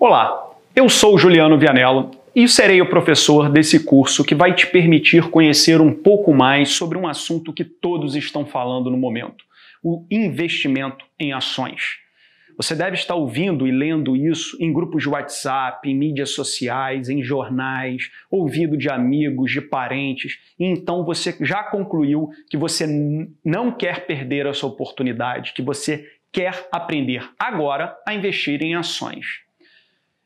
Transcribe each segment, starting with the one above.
Olá, eu sou Juliano Vianello e serei o professor desse curso que vai te permitir conhecer um pouco mais sobre um assunto que todos estão falando no momento: o investimento em ações. Você deve estar ouvindo e lendo isso em grupos de WhatsApp, em mídias sociais, em jornais, ouvido de amigos, de parentes, e então você já concluiu que você não quer perder essa oportunidade, que você quer aprender agora a investir em ações.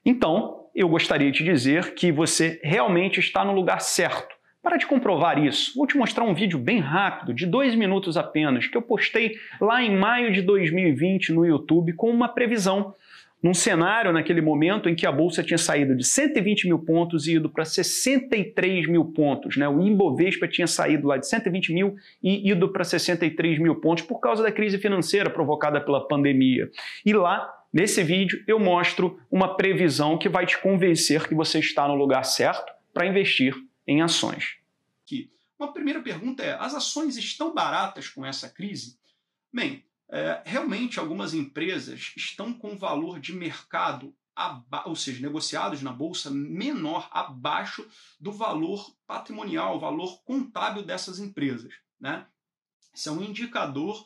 Então, eu gostaria de dizer que você realmente está no lugar certo. Para te comprovar isso, vou te mostrar um vídeo bem rápido, de dois minutos apenas, que eu postei lá em maio de 2020 no YouTube com uma previsão. Num cenário, naquele momento, em que a Bolsa tinha saído de 120 mil pontos e ido para 63 mil pontos. Né? O Ibovespa tinha saído lá de 120 mil e ido para 63 mil pontos por causa da crise financeira provocada pela pandemia. E lá Nesse vídeo eu mostro uma previsão que vai te convencer que você está no lugar certo para investir em ações. Uma primeira pergunta é: as ações estão baratas com essa crise? Bem, é, realmente algumas empresas estão com valor de mercado, ou seja, negociados na bolsa menor abaixo do valor patrimonial, valor contábil dessas empresas. Né? Isso é um indicador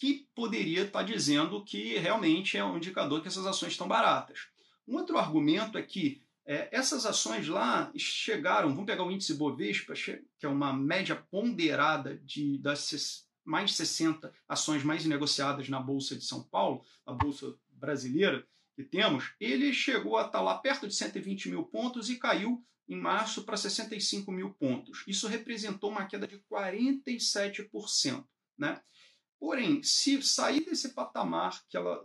que poderia estar dizendo que realmente é um indicador que essas ações estão baratas. Um outro argumento é que é, essas ações lá chegaram, vamos pegar o índice Bovespa, que é uma média ponderada de, das mais de 60 ações mais negociadas na Bolsa de São Paulo, a Bolsa brasileira que temos, ele chegou a estar lá perto de 120 mil pontos e caiu em março para 65 mil pontos. Isso representou uma queda de 47%. Né? Porém, se sair desse patamar que ela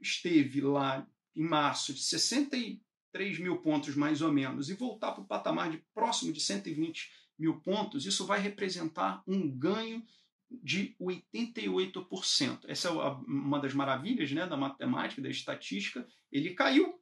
esteve lá em março, de 63 mil pontos mais ou menos, e voltar para o patamar de próximo de 120 mil pontos, isso vai representar um ganho de 88%. Essa é uma das maravilhas né, da matemática, da estatística. Ele caiu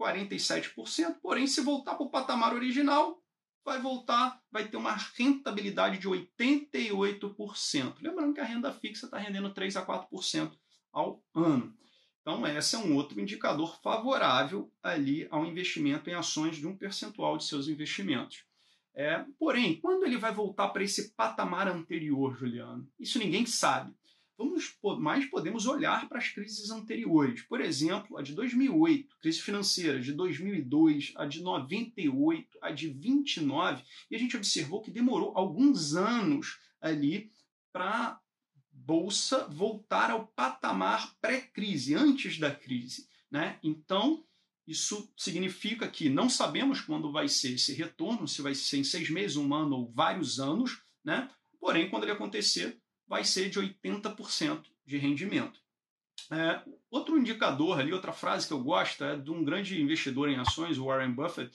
47%, porém, se voltar para o patamar original, vai voltar, vai ter uma rentabilidade de 88%. Lembrando que a renda fixa está rendendo 3 a 4% ao ano. Então, esse é um outro indicador favorável ali ao investimento em ações de um percentual de seus investimentos. É, porém, quando ele vai voltar para esse patamar anterior, Juliano? Isso ninguém sabe vamos mais podemos olhar para as crises anteriores. Por exemplo, a de 2008, crise financeira, de 2002, a de 98, a de 29, e a gente observou que demorou alguns anos ali para bolsa voltar ao patamar pré-crise, antes da crise, né? Então, isso significa que não sabemos quando vai ser esse retorno, se vai ser em seis meses, um ano ou vários anos, né? Porém, quando ele acontecer, vai ser de 80% de rendimento. É, outro indicador ali, outra frase que eu gosto é de um grande investidor em ações, Warren Buffett,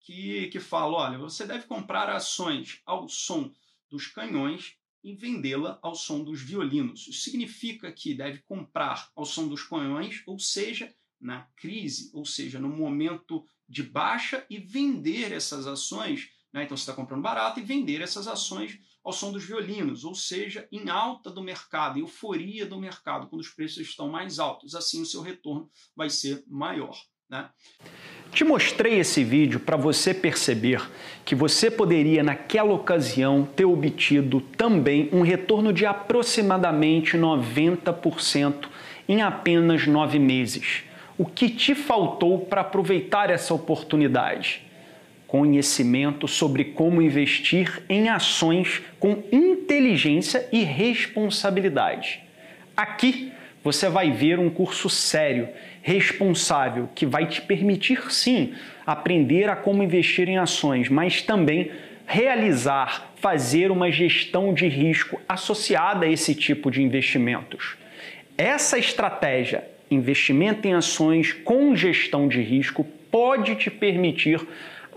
que, que fala: olha, você deve comprar ações ao som dos canhões e vendê-la ao som dos violinos. Isso significa que deve comprar ao som dos canhões, ou seja, na crise, ou seja, no momento de baixa e vender essas ações. Né? Então você está comprando barato e vender essas ações ao som dos violinos, ou seja, em alta do mercado, euforia do mercado, quando os preços estão mais altos. Assim, o seu retorno vai ser maior. Né? Te mostrei esse vídeo para você perceber que você poderia, naquela ocasião, ter obtido também um retorno de aproximadamente 90% em apenas nove meses. O que te faltou para aproveitar essa oportunidade? Conhecimento sobre como investir em ações com inteligência e responsabilidade. Aqui você vai ver um curso sério, responsável, que vai te permitir sim aprender a como investir em ações, mas também realizar, fazer uma gestão de risco associada a esse tipo de investimentos. Essa estratégia, investimento em ações com gestão de risco, pode te permitir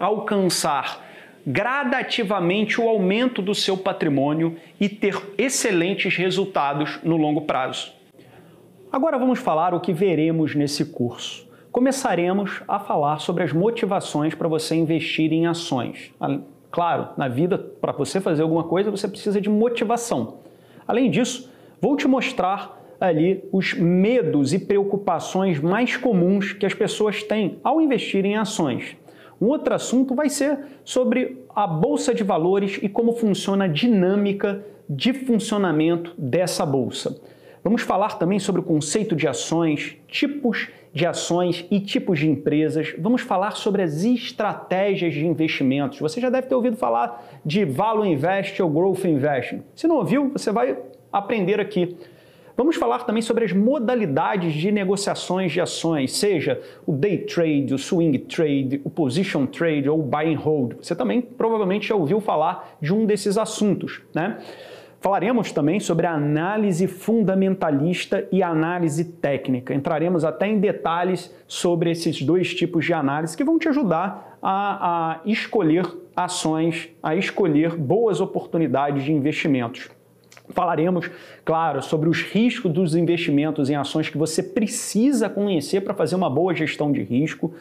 alcançar gradativamente o aumento do seu patrimônio e ter excelentes resultados no longo prazo. Agora vamos falar o que veremos nesse curso. Começaremos a falar sobre as motivações para você investir em ações. Claro, na vida, para você fazer alguma coisa, você precisa de motivação. Além disso, vou te mostrar ali os medos e preocupações mais comuns que as pessoas têm ao investir em ações. Um outro assunto vai ser sobre a bolsa de valores e como funciona a dinâmica de funcionamento dessa bolsa. Vamos falar também sobre o conceito de ações, tipos de ações e tipos de empresas. Vamos falar sobre as estratégias de investimentos. Você já deve ter ouvido falar de Value Invest ou Growth Investing. Se não ouviu, você vai aprender aqui. Vamos falar também sobre as modalidades de negociações de ações, seja o day trade, o swing trade, o position trade ou buy and hold. Você também provavelmente já ouviu falar de um desses assuntos, né? Falaremos também sobre a análise fundamentalista e análise técnica. Entraremos até em detalhes sobre esses dois tipos de análise que vão te ajudar a, a escolher ações, a escolher boas oportunidades de investimentos. Falaremos, claro, sobre os riscos dos investimentos em ações que você precisa conhecer para fazer uma boa gestão de risco.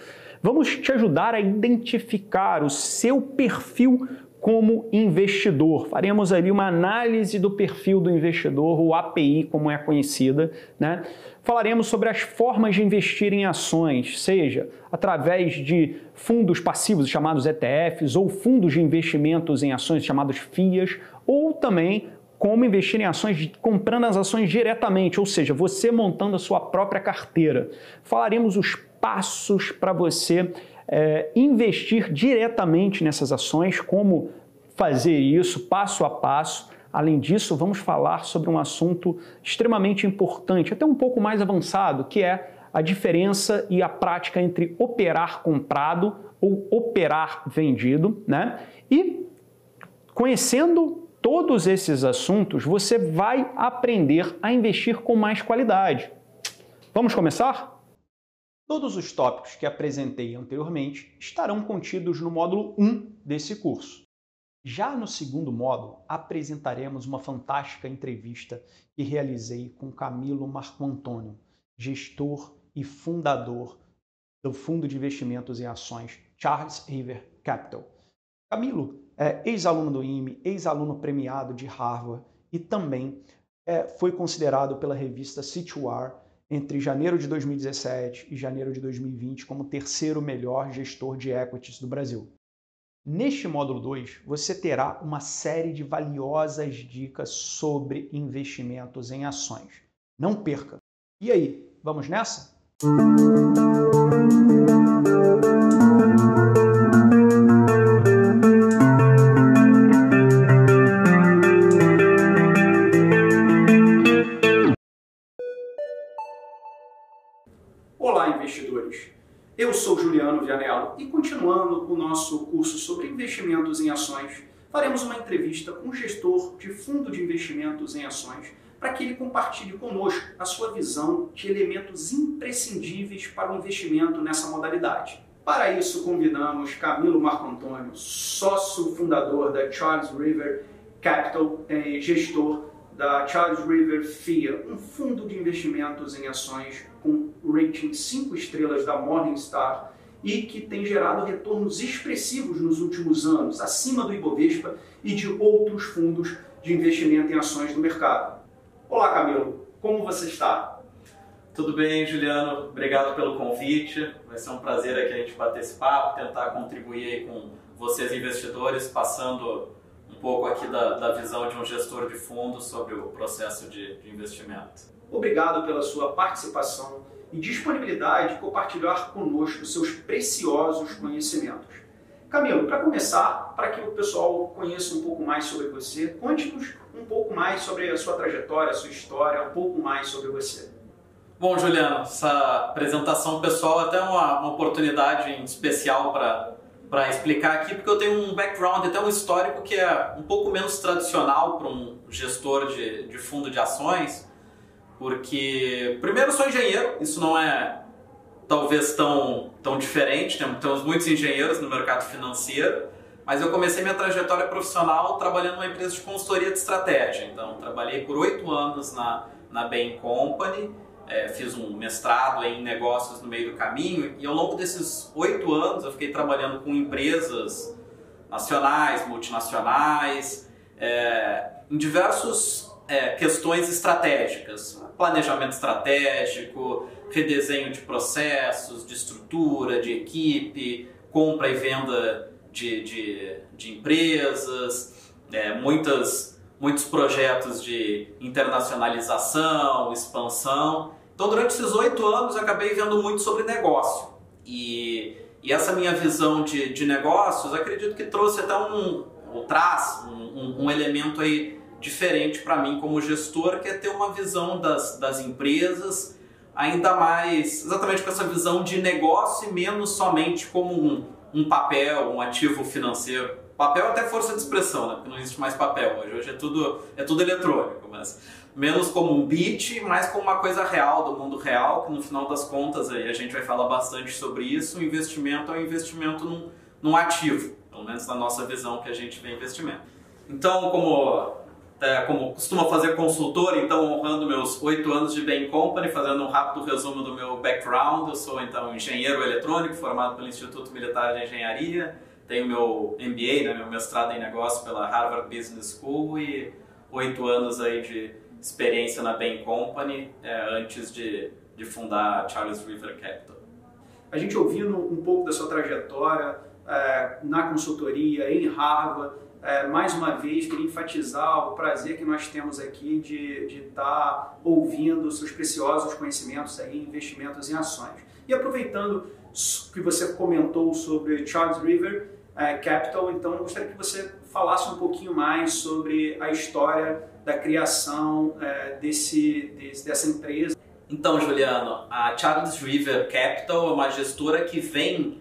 Vamos te ajudar a identificar o seu perfil como investidor. Faremos ali uma análise do perfil do investidor, o API, como é conhecida, né? Falaremos sobre as formas de investir em ações, seja através de fundos passivos chamados ETFs ou fundos de investimentos em ações chamados FIAs, ou também como investir em ações comprando as ações diretamente, ou seja, você montando a sua própria carteira. Falaremos os passos para você é, investir diretamente nessas ações, como fazer isso passo a passo. Além disso, vamos falar sobre um assunto extremamente importante, até um pouco mais avançado, que é a diferença e a prática entre operar comprado ou operar vendido, né? E conhecendo todos esses assuntos, você vai aprender a investir com mais qualidade. Vamos começar? Todos os tópicos que apresentei anteriormente estarão contidos no módulo 1 desse curso. Já no segundo módulo, apresentaremos uma fantástica entrevista que realizei com Camilo Marco Antônio, gestor e fundador do fundo de investimentos em ações Charles River Capital. Camilo é ex-aluno do IME, ex-aluno premiado de Harvard e também é, foi considerado pela revista Situar entre janeiro de 2017 e janeiro de 2020 como terceiro melhor gestor de equities do Brasil. Neste módulo 2, você terá uma série de valiosas dicas sobre investimentos em ações. Não perca! E aí, vamos nessa? Ações, faremos uma entrevista com o gestor de fundo de investimentos em ações para que ele compartilhe conosco a sua visão de elementos imprescindíveis para o investimento nessa modalidade. Para isso, convidamos Camilo Marco Antônio, sócio fundador da Charles River Capital, eh, gestor da Charles River FIA, um fundo de investimentos em ações com rating 5 estrelas da Morningstar e que tem gerado retornos expressivos nos últimos anos, acima do Ibovespa e de outros fundos de investimento em ações do mercado. Olá, Camilo, como você está? Tudo bem, Juliano? Obrigado pelo convite. Vai ser um prazer aqui a gente bater esse papo, tentar contribuir com vocês investidores, passando pouco aqui da, da visão de um gestor de fundos sobre o processo de, de investimento. Obrigado pela sua participação e disponibilidade de compartilhar conosco seus preciosos conhecimentos. Camilo, para começar, para que o pessoal conheça um pouco mais sobre você, conte-nos um pouco mais sobre a sua trajetória, a sua história, um pouco mais sobre você. Bom, Juliano, essa apresentação pessoal é até uma, uma oportunidade especial para explicar aqui, porque eu tenho um background, até um histórico que é um pouco menos tradicional para um gestor de, de fundo de ações, porque, primeiro, sou engenheiro, isso não é talvez tão, tão diferente, temos muitos engenheiros no mercado financeiro, mas eu comecei minha trajetória profissional trabalhando numa empresa de consultoria de estratégia. Então, trabalhei por oito anos na, na Bain Company, é, fiz um mestrado em negócios no meio do caminho e ao longo desses oito anos eu fiquei trabalhando com empresas nacionais, multinacionais, é, em diversos é, questões estratégicas, planejamento estratégico, redesenho de processos, de estrutura, de equipe, compra e venda de, de, de empresas, é, muitas, muitos projetos de internacionalização, expansão. Então, durante esses oito anos, eu acabei vendo muito sobre negócio. E, e essa minha visão de, de negócios, acredito que trouxe até um, ou traz um, um, um elemento aí diferente para mim como gestor, que é ter uma visão das, das empresas ainda mais, exatamente com essa visão de negócio e menos somente como um, um papel, um ativo financeiro. Papel é até força de expressão, né? Porque não existe mais papel hoje. Hoje é tudo, é tudo eletrônico, mas menos como um bit, mais como uma coisa real, do mundo real, que no final das contas aí a gente vai falar bastante sobre isso. O investimento é um investimento num, num ativo, pelo menos na nossa visão que a gente vê investimento. Então, como como costumo fazer consultor, então honrando meus oito anos de Bain Company, fazendo um rápido resumo do meu background. Eu sou então engenheiro eletrônico, formado pelo Instituto Militar de Engenharia, tenho meu MBA, né, meu mestrado em negócio pela Harvard Business School e oito anos aí de experiência na Bain Company é, antes de, de fundar a Charles River Capital. A gente ouvindo um pouco da sua trajetória é, na consultoria, em Harvard, é, mais uma vez, queria enfatizar o prazer que nós temos aqui de estar tá ouvindo seus preciosos conhecimentos aí, investimentos em ações. E aproveitando que você comentou sobre Charles River é, Capital, então gostaria que você falasse um pouquinho mais sobre a história da criação é, desse, desse, dessa empresa. Então, Juliano, a Charles River Capital é uma gestora que vem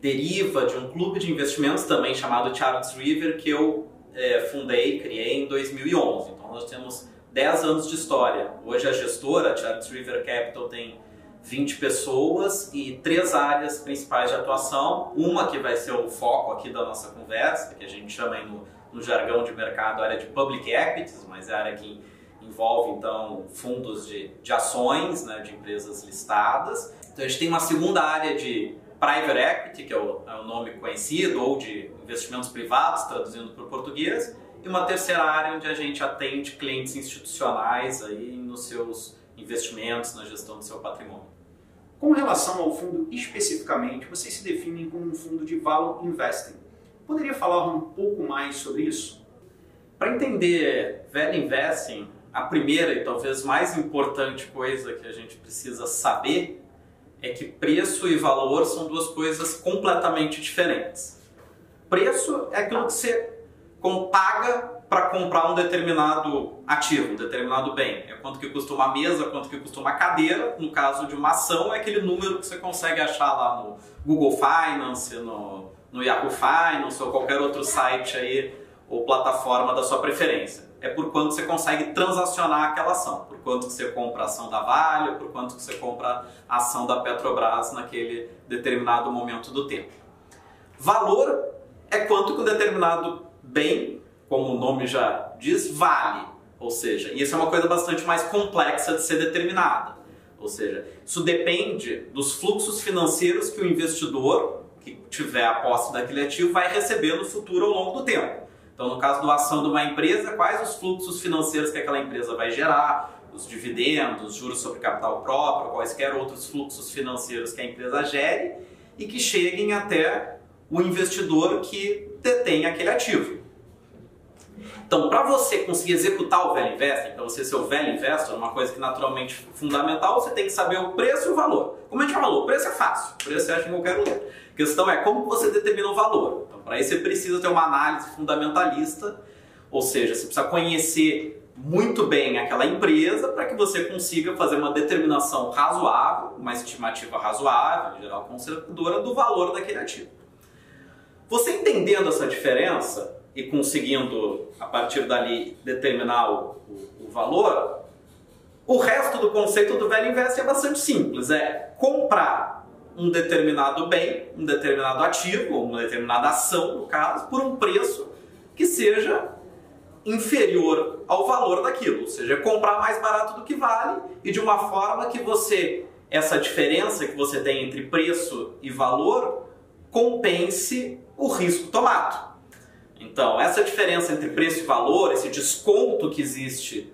deriva de um clube de investimentos também chamado Charles River que eu é, fundei, criei em 2011. Então nós temos 10 anos de história. Hoje a gestora, Charles River Capital, tem 20 pessoas e três áreas principais de atuação. Uma que vai ser o foco aqui da nossa conversa, que a gente chama no, no jargão de mercado a área de public equities, mas é a área que envolve então fundos de, de ações né, de empresas listadas. Então a gente tem uma segunda área de private equity, que é o, é o nome conhecido, ou de investimentos privados, traduzindo para o português, e uma terceira área onde a gente atende clientes institucionais aí nos seus investimentos, na gestão do seu patrimônio. Com relação ao fundo especificamente, vocês se definem como um fundo de value investing. Poderia falar um pouco mais sobre isso? Para entender value investing, a primeira e talvez mais importante coisa que a gente precisa saber é que preço e valor são duas coisas completamente diferentes. Preço é aquilo que você paga para comprar um determinado ativo, um determinado bem. É quanto que custa uma mesa, quanto que custa uma cadeira. No caso de uma ação, é aquele número que você consegue achar lá no Google Finance, no, no Yahoo Finance ou qualquer outro site aí ou plataforma da sua preferência é por quanto você consegue transacionar aquela ação, por quanto que você compra a ação da Vale, por quanto que você compra a ação da Petrobras naquele determinado momento do tempo. Valor é quanto que um determinado bem, como o nome já diz, vale. Ou seja, e isso é uma coisa bastante mais complexa de ser determinada. Ou seja, isso depende dos fluxos financeiros que o investidor que tiver a posse daquele ativo vai receber no futuro ao longo do tempo. Então, no caso da ação de uma empresa, quais os fluxos financeiros que aquela empresa vai gerar, os dividendos, juros sobre capital próprio, quaisquer outros fluxos financeiros que a empresa gere e que cheguem até o investidor que detém aquele ativo. Então, para você conseguir executar o Value Investing, para você ser o Value Investor, uma coisa que naturalmente é fundamental, você tem que saber o preço e o valor. Como a gente falou, o preço é fácil, o preço você acha em qualquer lugar. A questão é como você determina o valor. Então, para isso você precisa ter uma análise fundamentalista, ou seja, você precisa conhecer muito bem aquela empresa para que você consiga fazer uma determinação razoável, uma estimativa razoável, em geral conservadora, do valor daquele ativo. Você entendendo essa diferença, e conseguindo, a partir dali, determinar o, o, o valor, o resto do conceito do velho invest é bastante simples. É comprar um determinado bem, um determinado ativo, uma determinada ação, no caso, por um preço que seja inferior ao valor daquilo. Ou seja, comprar mais barato do que vale e de uma forma que você, essa diferença que você tem entre preço e valor, compense o risco tomado. Então, essa diferença entre preço e valor, esse desconto que existe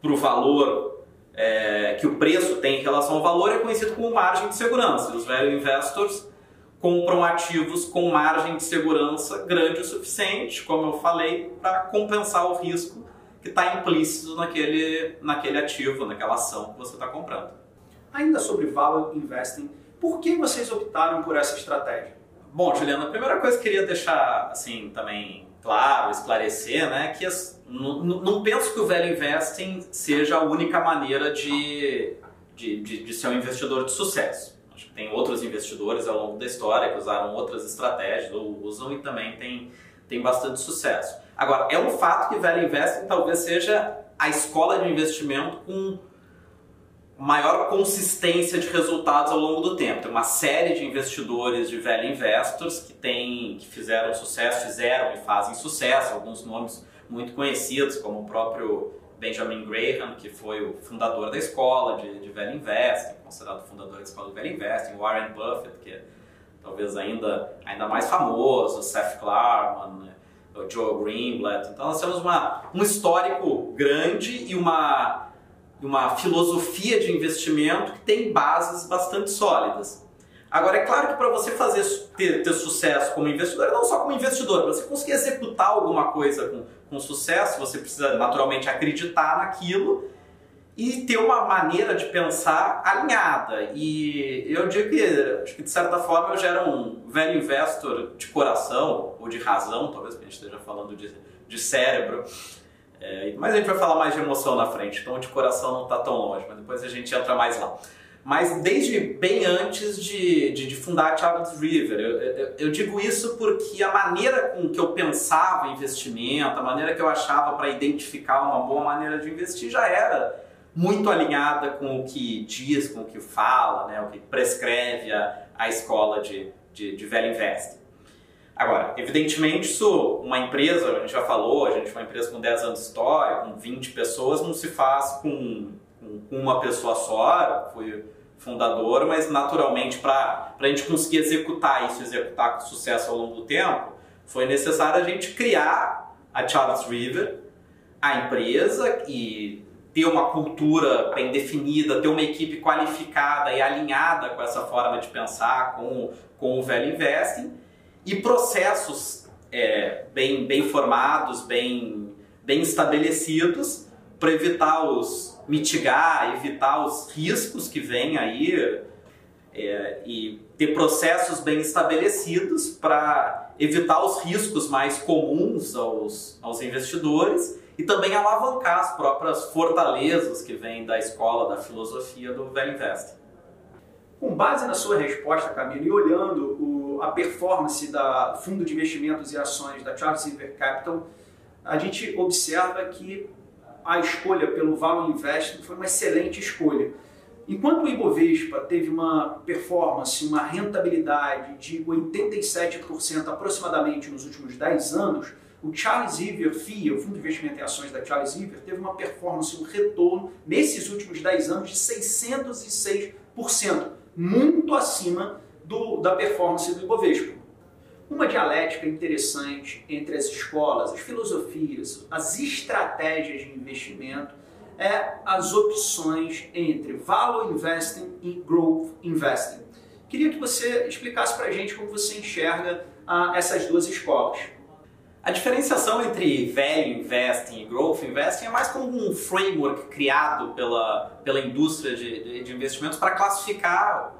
para o valor é, que o preço tem em relação ao valor, é conhecido como margem de segurança. Os value investors compram ativos com margem de segurança grande o suficiente, como eu falei, para compensar o risco que está implícito naquele, naquele ativo, naquela ação que você está comprando. Ainda sobre value investing, por que vocês optaram por essa estratégia? Bom, Juliana, a primeira coisa que eu queria deixar assim também claro, esclarecer, né, que as, não, penso que o velho investing seja a única maneira de, de, de, de ser um investidor de sucesso. Acho que tem outros investidores ao longo da história que usaram outras estratégias ou usam e também tem, tem bastante sucesso. Agora, é um fato que velho investing talvez seja a escola de investimento com maior consistência de resultados ao longo do tempo. Tem uma série de investidores de velho investors que tem, que fizeram sucesso, fizeram e fazem sucesso, alguns nomes muito conhecidos, como o próprio Benjamin Graham, que foi o fundador da escola de, de velho investing, considerado fundador da escola de velho investing, Warren Buffett, que é talvez ainda, ainda mais famoso, Seth Klarman, né? o Joe Greenblatt. Então nós temos uma, um histórico grande e uma uma filosofia de investimento que tem bases bastante sólidas. Agora, é claro que para você fazer ter, ter, sucesso como investidor, não só como investidor, para você conseguir executar alguma coisa com, com sucesso, você precisa naturalmente acreditar naquilo e ter uma maneira de pensar alinhada. E eu digo que, acho que de certa forma eu já era um velho investor de coração, ou de razão, talvez a gente esteja falando de, de cérebro. É, mas a gente vai falar mais de emoção na frente, então de coração não está tão longe, mas depois a gente entra mais lá. Mas desde bem antes de, de, de fundar a Charles River, eu, eu, eu, digo isso porque a maneira com que eu pensava investimento, a maneira que eu achava para identificar uma boa maneira de investir já era muito alinhada com o que diz, com o que fala, né, o que prescreve a, a escola de, de, de Velho Invest. Agora, evidentemente, isso, uma empresa, a gente já falou, a gente uma empresa com 10 anos de história, com 20 pessoas, não se faz com, com uma pessoa só, fui fundador, mas naturalmente para a gente conseguir executar isso, executar com sucesso ao longo do tempo, foi necessário a gente criar a Charles River, a empresa e ter uma cultura bem definida, ter uma equipe qualificada e alinhada com essa forma de pensar, com, com o velho investing e processos é, bem, bem formados, bem, bem estabelecidos para evitar os mitigar, evitar os riscos que vêm aí é, e ter processos bem estabelecidos para evitar os riscos mais comuns aos, aos investidores e também alavancar as próprias fortalezas que vêm da escola, da filosofia do Velho Invest. Com base na sua resposta, Camilo, e olhando o, a performance da fundo de investimentos e ações da Charles River Capital, a gente observa que a escolha pelo Value Investing foi uma excelente escolha. Enquanto o Ibovespa teve uma performance, uma rentabilidade de 87% aproximadamente nos últimos 10 anos, o Charles River FIA, o Fundo de Investimento em Ações da Charles River, teve uma performance, um retorno nesses últimos 10 anos de 606% muito acima do, da performance do Ibovespa. Uma dialética interessante entre as escolas, as filosofias, as estratégias de investimento é as opções entre Value Investing e Growth Investing. Queria que você explicasse para a gente como você enxerga ah, essas duas escolas. A diferenciação entre Value Investing e Growth Investing é mais como um framework criado pela, pela indústria de, de, de investimentos para classificar,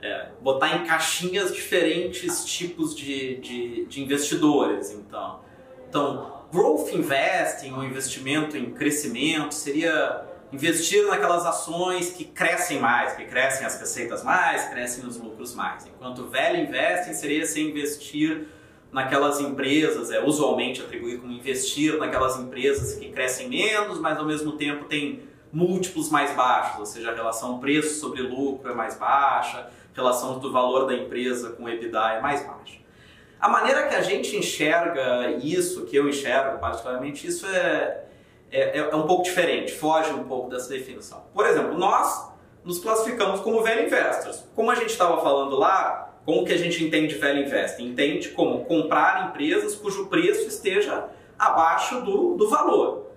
é, botar em caixinhas diferentes tipos de, de, de investidores. Então, então, Growth Investing, o um investimento em crescimento, seria investir naquelas ações que crescem mais, que crescem as receitas mais, crescem os lucros mais. Enquanto Value Investing seria se investir naquelas empresas, é usualmente atribuído como investir naquelas empresas que crescem menos, mas ao mesmo tempo tem múltiplos mais baixos, ou seja, a relação preço sobre lucro é mais baixa, relação do valor da empresa com o EBITDA é mais baixa. A maneira que a gente enxerga isso, que eu enxergo particularmente, isso é, é, é um pouco diferente, foge um pouco dessa definição. Por exemplo, nós nos classificamos como velho investors. Como a gente estava falando lá, como que a gente entende value investing? Entende como comprar empresas cujo preço esteja abaixo do, do valor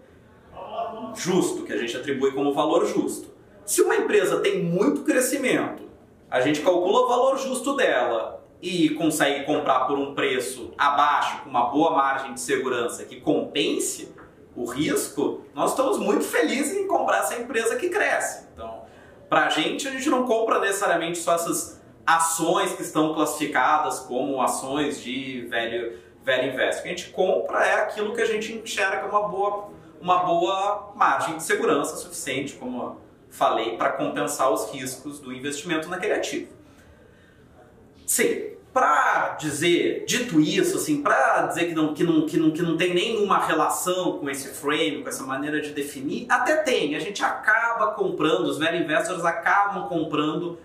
justo, que a gente atribui como valor justo. Se uma empresa tem muito crescimento, a gente calcula o valor justo dela e consegue comprar por um preço abaixo, com uma boa margem de segurança que compense o risco, nós estamos muito felizes em comprar essa empresa que cresce. Então, para a gente, a gente não compra necessariamente só essas ações que estão classificadas como ações de velho, velho investimento. O que a gente compra é aquilo que a gente enxerga uma boa, uma boa margem de segurança suficiente, como falei, para compensar os riscos do investimento naquele ativo. Sim, para dizer, dito isso, assim, para dizer que não, que, não, que, não, que não tem nenhuma relação com esse frame, com essa maneira de definir, até tem. A gente acaba comprando, os velho investors acabam comprando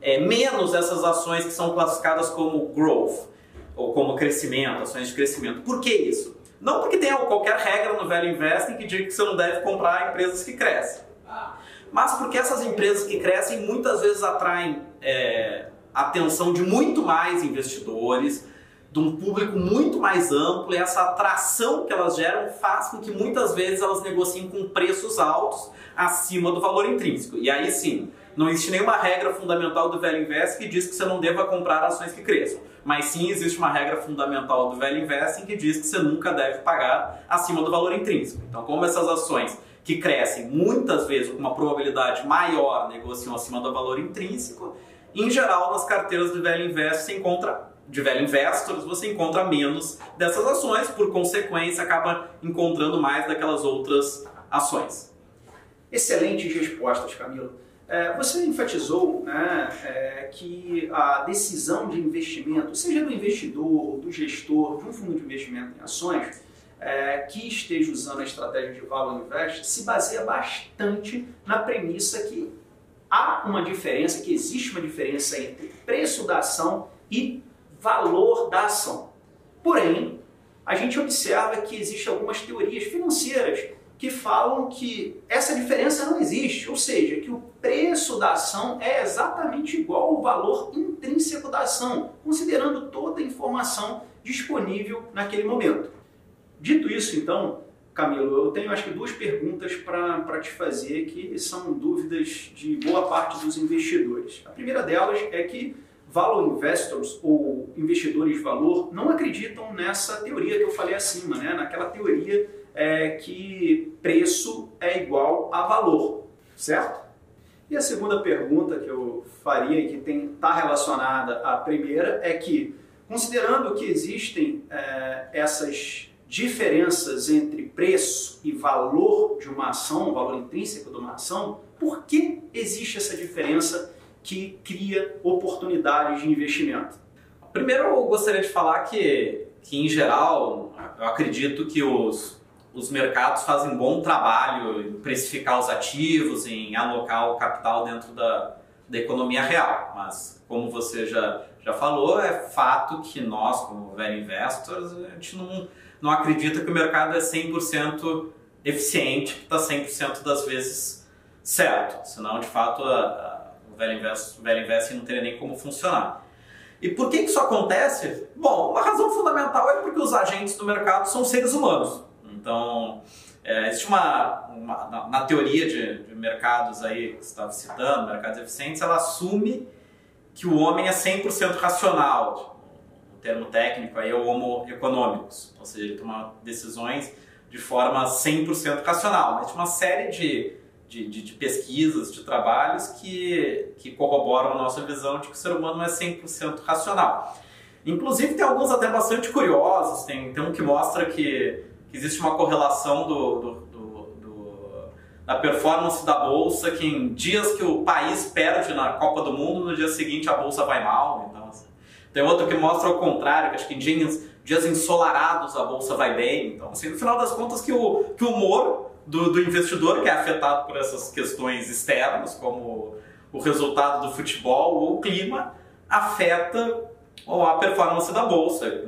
é, menos essas ações que são classificadas como growth, ou como crescimento, ações de crescimento. Por que isso? Não porque tenha qualquer regra no velho investing que diga que você não deve comprar empresas que crescem. Mas porque essas empresas que crescem muitas vezes atraem é, atenção de muito mais investidores, de um público muito mais amplo, e essa atração que elas geram faz com que muitas vezes elas negociem com preços altos acima do valor intrínseco. E aí sim, não existe nenhuma regra fundamental do Velho Invest que diz que você não deva comprar ações que cresçam. Mas sim existe uma regra fundamental do Velho Investing que diz que você nunca deve pagar acima do valor intrínseco. Então, como essas ações que crescem muitas vezes com uma probabilidade maior negociam acima do valor intrínseco, em geral, nas carteiras de velho invest você encontra de velho investors, você encontra menos dessas ações, por consequência, acaba encontrando mais daquelas outras ações. Excelentes respostas, Camilo. É, você enfatizou né, é, que a decisão de investimento, seja do investidor, do gestor, de um fundo de investimento em ações, é, que esteja usando a estratégia de Value Invest, se baseia bastante na premissa que há uma diferença, que existe uma diferença entre preço da ação e valor da ação. Porém, a gente observa que existem algumas teorias financeiras que falam que essa diferença não existe, ou seja, que o preço da ação é exatamente igual ao valor intrínseco da ação, considerando toda a informação disponível naquele momento. Dito isso, então, Camilo, eu tenho acho que duas perguntas para te fazer que são dúvidas de boa parte dos investidores. A primeira delas é que value investors ou investidores de valor não acreditam nessa teoria que eu falei acima, né? naquela teoria é, que preço é igual a valor, certo? E a segunda pergunta que eu faria e que está relacionada à primeira é que, considerando que existem é, essas diferenças entre preço e valor de uma ação, o valor intrínseco de uma ação, por que existe essa diferença que cria oportunidades de investimento? Primeiro, eu gostaria de falar que, que em geral, eu acredito que os, os mercados fazem bom trabalho em precificar os ativos, em alocar o capital dentro da, da economia real. Mas, como você já, já falou, é fato que nós, como velho investors, a gente não não acredita que o mercado é 100% eficiente, que está 100% das vezes certo. Senão, de fato, a, a, o velho investing, investing não teria nem como funcionar. E por que, isso acontece? Bom, uma razão fundamental é porque os agentes do mercado são seres humanos. Então, é, existe uma, uma na, na, teoria de, de, mercados aí que você estava citando, mercados eficientes, ela assume que o homem é 100% racional termo técnico aí é o homo econômicos, ou seja, ele toma decisões de forma 100% racional, mas uma série de, de, de, de, pesquisas, de trabalhos que, que corroboram a nossa visão de que o ser humano é 100% racional. Inclusive tem alguns até bastante curiosos, tem, tem um que mostra que, que existe uma correlação do, do, do, do, da performance da bolsa, que em dias que o país perde na Copa do Mundo, no dia seguinte a bolsa vai mal, então assim, tem outro que mostra o contrário, que acho que em dias, dias ensolarados a bolsa vai bem. Então, assim, no final das contas, que o, que o humor do, do investidor, que é afetado por essas questões externas, como o resultado do futebol ou o clima, afeta a performance da bolsa,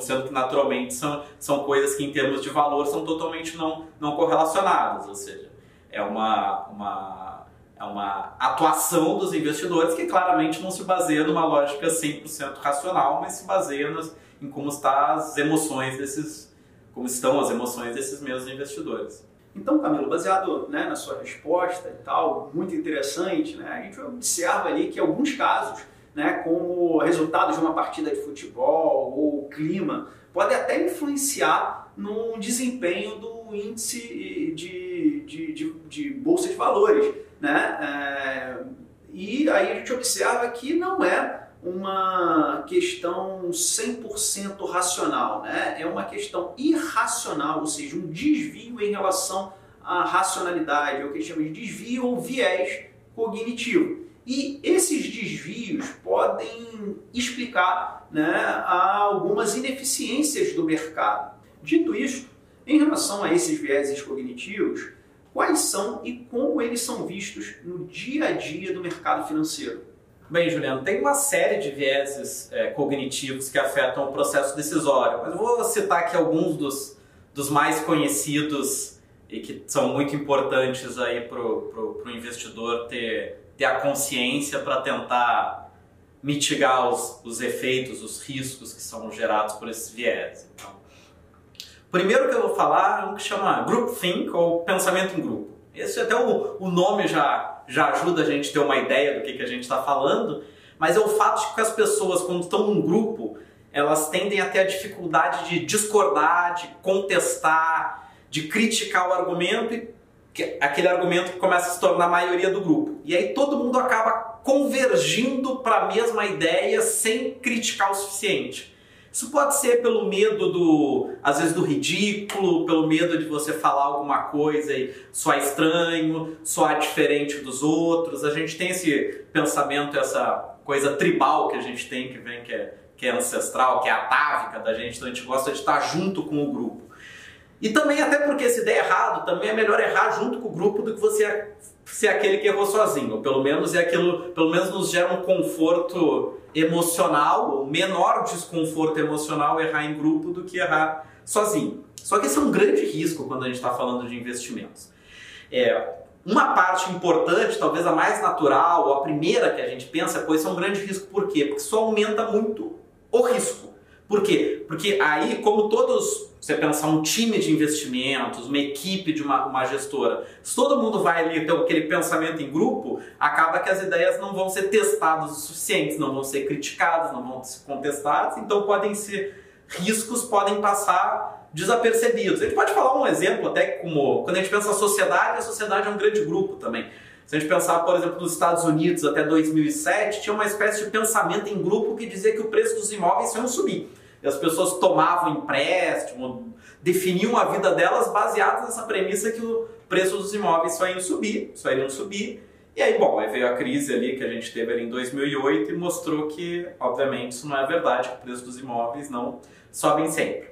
sendo que naturalmente são, são coisas que em termos de valor são totalmente não, não correlacionadas, ou seja, é uma, uma é uma atuação dos investidores que claramente não se baseia numa lógica 100% racional, mas se baseia nas, em como está as emoções desses, como estão as emoções desses mesmos investidores. Então, Camilo, baseado né, na sua resposta e tal, muito interessante, né, a gente observa ali que alguns casos, né, como resultado de uma partida de futebol ou clima, podem até influenciar no desempenho do índice de, de, de, de bolsa de valores. Né? É, e aí a gente observa que não é uma questão 100% racional, né? é uma questão irracional, ou seja, um desvio em relação à racionalidade, é o que a gente chama de desvio ou viés cognitivo. E esses desvios podem explicar né, algumas ineficiências do mercado. Dito isto, em relação a esses vieses cognitivos, quais são e como eles são vistos no dia a dia do mercado financeiro? Bem, Juliano, tem uma série de vieses é, cognitivos que afetam o processo decisório, mas eu vou citar aqui alguns dos, dos mais conhecidos e que são muito importantes aí para o investidor ter, ter a consciência para tentar mitigar os, os efeitos, os riscos que são gerados por esses vieses. Então, primeiro que eu vou falar é um que chama groupthink ou pensamento em grupo. Esse até o, o nome já já ajuda a gente a ter uma ideia do que, que a gente está falando, mas é o fato de que as pessoas, quando estão num grupo, elas tendem a ter a dificuldade de discordar, de contestar, de criticar o argumento e aquele argumento que começa a se tornar a maioria do grupo. E aí todo mundo acaba convergindo para a mesma ideia sem criticar o suficiente. Isso pode ser pelo medo do, às vezes, do ridículo, pelo medo de você falar alguma coisa e soar estranho, soar diferente dos outros. A gente tem esse pensamento, essa coisa tribal que a gente tem, que vem, que é, que é ancestral, que é atávica da gente, então a gente gosta de estar junto com o grupo. E também, até porque se der errado, também é melhor errar junto com o grupo do que você ser aquele que errou sozinho. Ou pelo menos é aquilo, pelo menos nos gera um conforto emocional, o menor desconforto emocional errar em grupo do que errar sozinho. Só que esse é um grande risco quando a gente está falando de investimentos. É, uma parte importante, talvez a mais natural, ou a primeira que a gente pensa, pois isso é um grande risco. Por quê? Porque isso aumenta muito o risco. Por quê? Porque aí, como todos, você pensar um time de investimentos, uma equipe de uma, uma gestora, se todo mundo vai ali ter aquele pensamento em grupo, acaba que as ideias não vão ser testadas o suficiente, não vão ser criticadas, não vão ser contestadas, então podem ser riscos, podem passar desapercebidos. A gente pode falar um exemplo até como quando a gente pensa a sociedade, a sociedade é um grande grupo também. Se a gente pensar, por exemplo, nos Estados Unidos até 2007, tinha uma espécie de pensamento em grupo que dizia que o preço dos imóveis ia subir. E as pessoas tomavam empréstimo, definiam a vida delas baseadas nessa premissa que o preço dos imóveis só iam subir, só iriam subir. E aí, bom, aí veio a crise ali que a gente teve ali em 2008 e mostrou que, obviamente, isso não é verdade, que o preço dos imóveis não sobem sempre.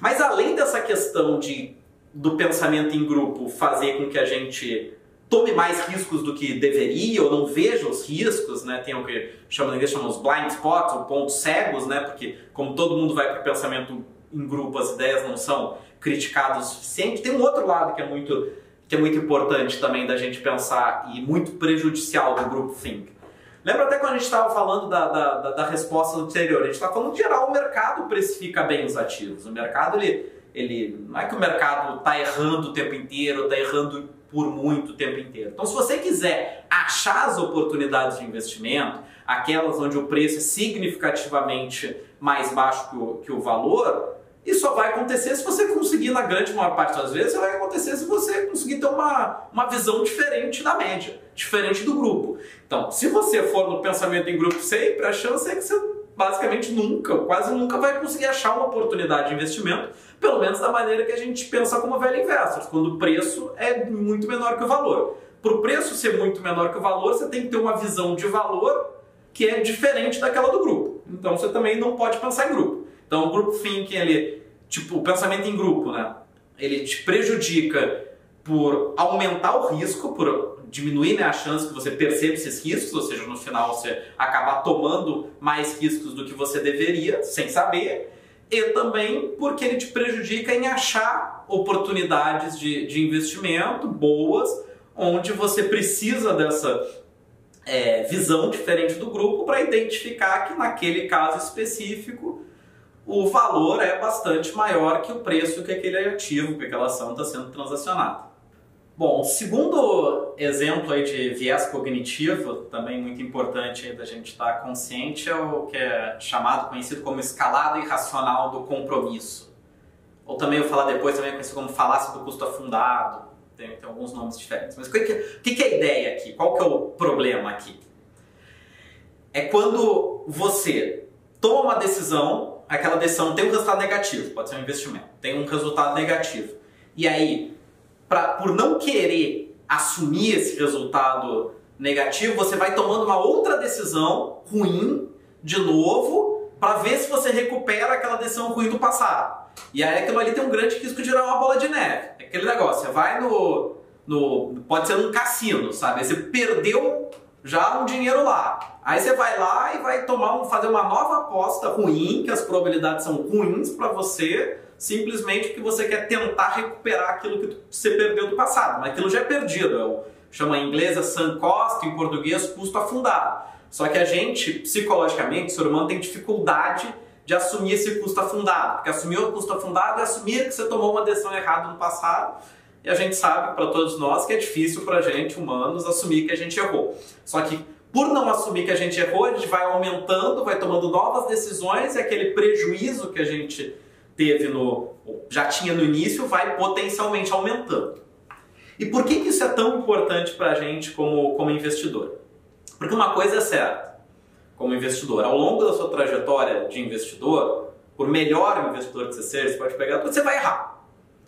Mas além dessa questão de, do pensamento em grupo fazer com que a gente tome mais riscos do que deveria ou não veja os riscos, né? Tem o que chama, em inglês chama os blind spots, ou pontos cegos, né? Porque como todo mundo vai para o pensamento em grupo, as ideias não são criticadas o suficiente. Tem um outro lado que é muito que é muito importante também da gente pensar e muito prejudicial do grupo think. Lembra até quando a gente estava falando da, da, da, resposta anterior? A gente está falando, em geral, o mercado precifica bem os ativos. O mercado, ele, ele não é que o mercado está errando o tempo inteiro, está errando por muito tempo inteiro. Então, se você quiser achar as oportunidades de investimento, aquelas onde o preço é significativamente mais baixo que o, que o valor, isso só vai acontecer se você conseguir, na grande maior parte das vezes, vai acontecer se você conseguir ter uma, uma visão diferente da média, diferente do grupo. Então, se você for no pensamento em grupo sempre, a chance é que você basicamente nunca, quase nunca vai conseguir achar uma oportunidade de investimento, pelo menos da maneira que a gente pensa como velho investors, quando o preço é muito menor que o valor. Para o preço ser muito menor que o valor, você tem que ter uma visão de valor que é diferente daquela do grupo. Então você também não pode pensar em grupo. Então o grupo thinking, ele, tipo, o pensamento em grupo, né? Ele te prejudica por aumentar o risco, por diminuir né, a chance que você perceba esses riscos, ou seja, no final você acabar tomando mais riscos do que você deveria, sem saber, e também porque ele te prejudica em achar oportunidades de, de investimento boas onde você precisa dessa é, visão diferente do grupo para identificar que naquele caso específico o valor é bastante maior que o preço que aquele ativo, que aquela ação está sendo transacionada. Bom, o segundo exemplo aí de viés cognitivo, também muito importante da gente estar consciente, é o que é chamado, conhecido como escalada irracional do compromisso. Ou também eu falar depois, também conhecido como falácia do custo afundado, tem, tem alguns nomes diferentes. Mas o que, que, que é a ideia aqui? Qual que é o problema aqui? É quando você toma uma decisão, aquela decisão tem um resultado negativo, pode ser um investimento, tem um resultado negativo. E aí, pra, por não querer assumir esse resultado negativo, você vai tomando uma outra decisão ruim de novo para ver se você recupera aquela decisão ruim do passado. E aí aquilo ali tem um grande risco de virar uma bola de neve. É aquele negócio, você vai no, no. Pode ser num cassino, sabe? você perdeu já um dinheiro lá. Aí você vai lá e vai tomar um, fazer uma nova aposta ruim, que as probabilidades são ruins para você simplesmente porque você quer tentar recuperar aquilo que você perdeu do passado. Mas aquilo já é perdido. É o, chama em inglês a sunk cost, em português custo afundado. Só que a gente, psicologicamente, o ser humano tem dificuldade de assumir esse custo afundado. Porque assumir o custo afundado é assumir que você tomou uma decisão errada no passado. E a gente sabe, para todos nós, que é difícil para a gente, humanos, assumir que a gente errou. Só que por não assumir que a gente errou, a gente vai aumentando, vai tomando novas decisões e aquele prejuízo que a gente teve no já tinha no início vai potencialmente aumentando. E por que, que isso é tão importante para a gente como, como investidor? Porque uma coisa é certa, como investidor, ao longo da sua trajetória de investidor, por melhor investidor que você seja, você pode pegar, você vai errar.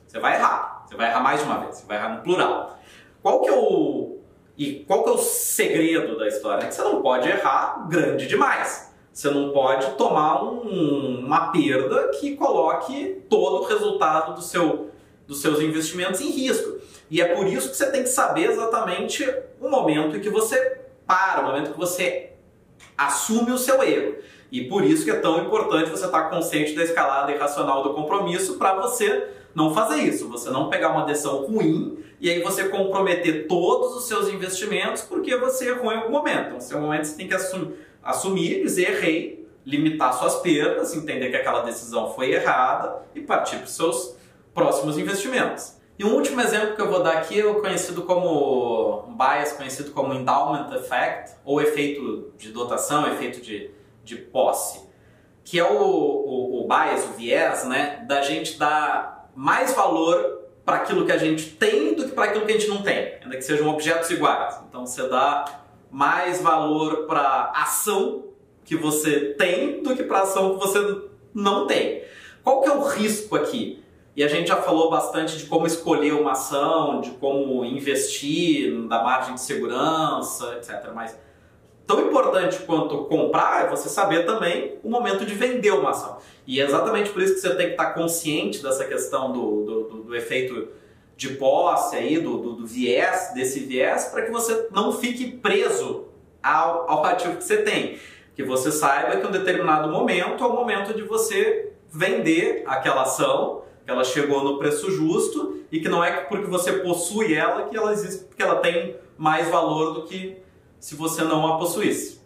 Você vai errar. Você vai errar mais de uma vez, você vai errar no plural. Qual que é o e qual que é o segredo da história? É que você não pode errar grande demais. Você não pode tomar um, uma perda que coloque todo o resultado do seu, dos seus investimentos em risco. E é por isso que você tem que saber exatamente o momento em que você para, o momento que você assume o seu erro. E por isso que é tão importante você estar consciente da escalada irracional do compromisso para você não fazer isso, você não pegar uma decisão ruim e aí você comprometer todos os seus investimentos porque você errou em algum momento. Então, esse é momento você tem que assumir assumir, dizer errei, limitar suas perdas, entender que aquela decisão foi errada e partir para os seus próximos investimentos. E um último exemplo que eu vou dar aqui é o conhecido como bias conhecido como endowment effect ou efeito de dotação, efeito de, de posse, que é o, o, o bias, o viés, né, da gente dar mais valor para aquilo que a gente tem do que para aquilo que a gente não tem, ainda que sejam objetos iguais. Então você dá mais valor para ação que você tem do que para ação que você não tem. Qual que é o risco aqui? E a gente já falou bastante de como escolher uma ação, de como investir, da margem de segurança, etc. Mas tão importante quanto comprar é você saber também o momento de vender uma ação. E é exatamente por isso que você tem que estar consciente dessa questão do, do, do, do efeito de posse aí, do, do, do viés, desse viés, para que você não fique preso ao, ao ativo que você tem. Que você saiba que um determinado momento é o momento de você vender aquela ação, que ela chegou no preço justo e que não é porque você possui ela que ela existe, porque ela tem mais valor do que se você não a possuísse.